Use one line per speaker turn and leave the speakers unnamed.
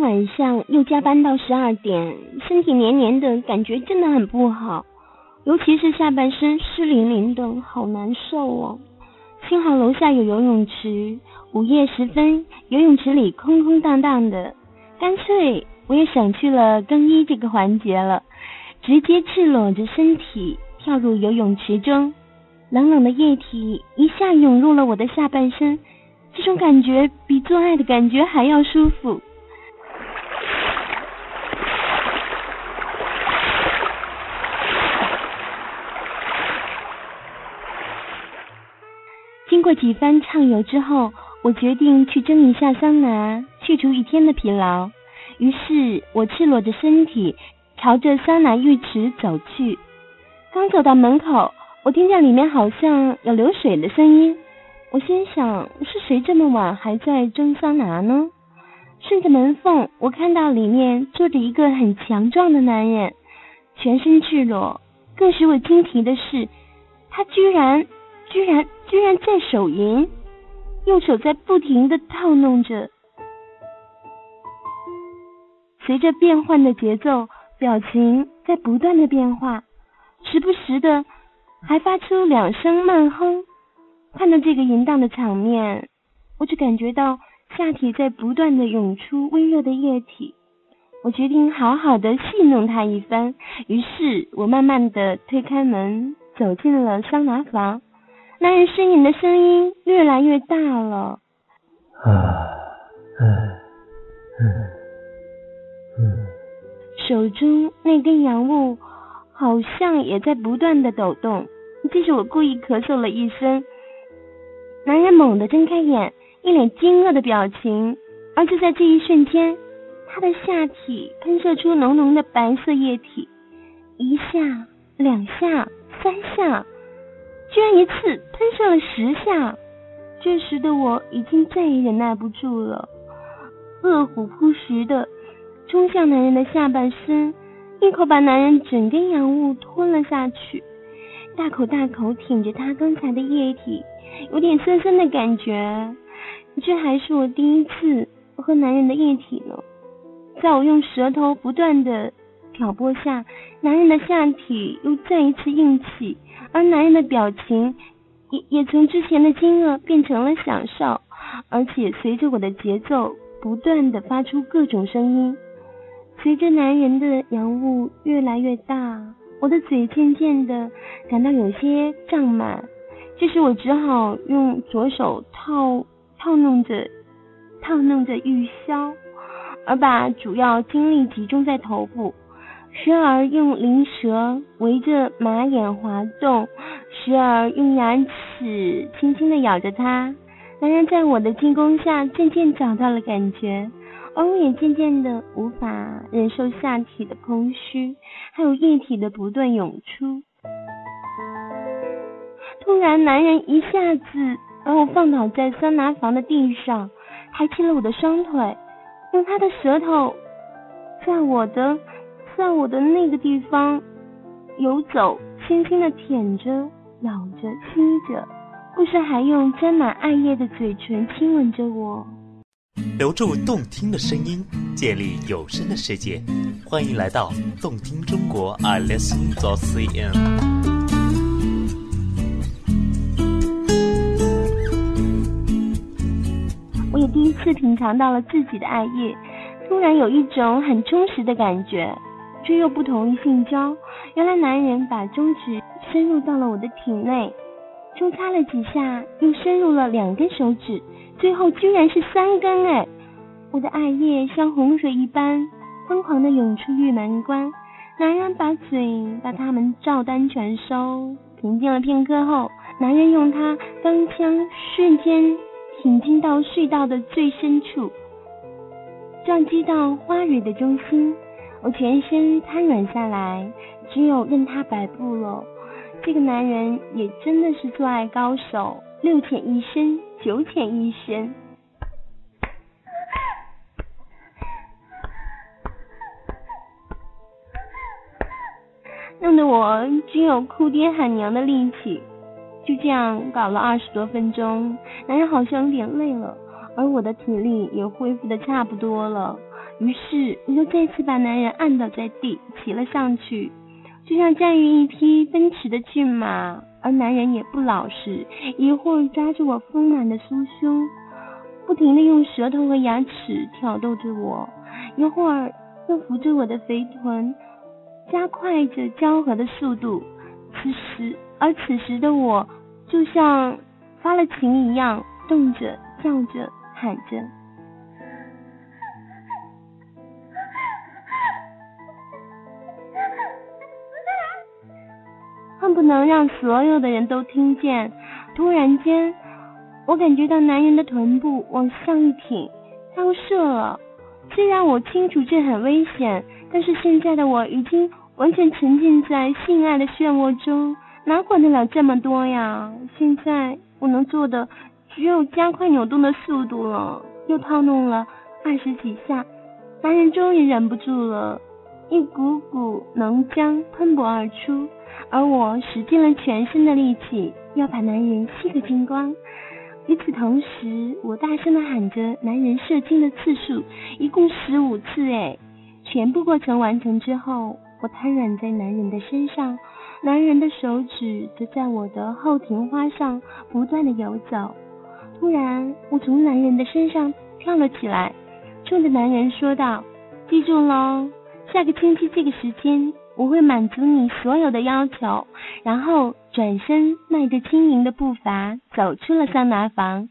晚上又加班到十二点，身体黏黏的感觉真的很不好，尤其是下半身湿淋淋的，好难受哦。幸好楼下有游泳池，午夜时分游泳池里空空荡荡的，干脆我也省去了更衣这个环节了，直接赤裸着身体跳入游泳池中，冷冷的液体一下涌入了我的下半身，这种感觉比做爱的感觉还要舒服。过几番畅游之后，我决定去蒸一下桑拿，去除一天的疲劳。于是我赤裸着身体朝着桑拿浴池走去。刚走到门口，我听见里面好像有流水的声音。我心想，是谁这么晚还在蒸桑拿呢？顺着门缝，我看到里面坐着一个很强壮的男人，全身赤裸。更使我惊奇的是，他居然，居然。居然在手淫，右手在不停的套弄着，随着变换的节奏，表情在不断的变化，时不时的还发出两声慢哼。看到这个淫荡的场面，我只感觉到下体在不断的涌出温热的液体。我决定好好的戏弄他一番，于是我慢慢的推开门，走进了桑拿房。男人呻吟的声音越来越大了。啊，嗯嗯嗯，手中那根洋物好像也在不断的抖动。这是我故意咳嗽了一声。男人猛地睁开眼，一脸惊愕的表情。而就在这一瞬间，他的下体喷射出浓浓的白色液体，一下，两下，三下。居然一次喷射了十下，这时的我已经再也忍耐不住了，饿虎扑食的冲向男人的下半身，一口把男人整根阳物吞了下去，大口大口舔着他刚才的液体，有点酸酸的感觉。这还是我第一次喝男人的液体呢，在我用舌头不断的挑拨下，男人的下体又再一次硬起。而男人的表情也也从之前的惊愕变成了享受，而且随着我的节奏不断的发出各种声音。随着男人的阳物越来越大，我的嘴渐渐的感到有些胀满，这时我只好用左手套套弄着套弄着玉箫，而把主要精力集中在头部。时而用灵舌围着马眼滑动，时而用牙齿轻轻的咬着它。男人在我的进攻下渐渐找到了感觉，而我也渐渐的无法忍受下体的空虚，还有液体的不断涌出。突然，男人一下子把我放倒在桑拿房的地上，抬起了我的双腿，用他的舌头在我的。在我的那个地方游走，轻轻的舔着、咬着、亲着，不时还用沾满艾叶的嘴唇亲吻着我。
留住动听的声音，建立有声的世界，欢迎来到动听中国，I listen to CN。
我也第一次品尝到了自己的艾叶，突然有一种很充实的感觉。却又不同于性交。原来男人把中指深入到了我的体内，抽插了几下，又深入了两根手指，最后居然是三根哎！我的艾叶像洪水一般疯狂的涌出玉门关，男人把嘴把它们照单全收。平静了片刻后，男人用他钢枪瞬间挺进到隧道的最深处，撞击到花蕊的中心。我全身瘫软下来，只有任他摆布了。这个男人也真的是做爱高手，六浅一深，九浅一深，弄得我只有哭爹喊娘的力气。就这样搞了二十多分钟，男人好像有点累了，而我的体力也恢复的差不多了。于是我又再次把男人按倒在地，骑了上去，就像驾驭一匹奔驰的骏马。而男人也不老实，一会儿抓住我丰满的酥胸，不停的用舌头和牙齿挑逗着我，一会儿又扶着我的肥臀，加快着交合的速度。此时，而此时的我就像发了情一样，动着、叫着、喊着。恨不能让所有的人都听见。突然间，我感觉到男人的臀部往上一挺，要射了。虽然我清楚这很危险，但是现在的我已经完全沉浸在性爱的漩涡中，哪管得了这么多呀？现在我能做的只有加快扭动的速度了。又套弄了二十几下，男人终于忍不住了，一股股浓浆喷薄而出。而我使尽了全身的力气，要把男人吸个精光。与此同时，我大声的喊着男人射精的次数，一共十五次。哎，全部过程完成之后，我瘫软在男人的身上，男人的手指则在我的后庭花上不断的游走。突然，我从男人的身上跳了起来，冲着男人说道：“记住喽，下个星期这个时间。”我会满足你所有的要求，然后转身迈着轻盈的步伐走出了桑拿房。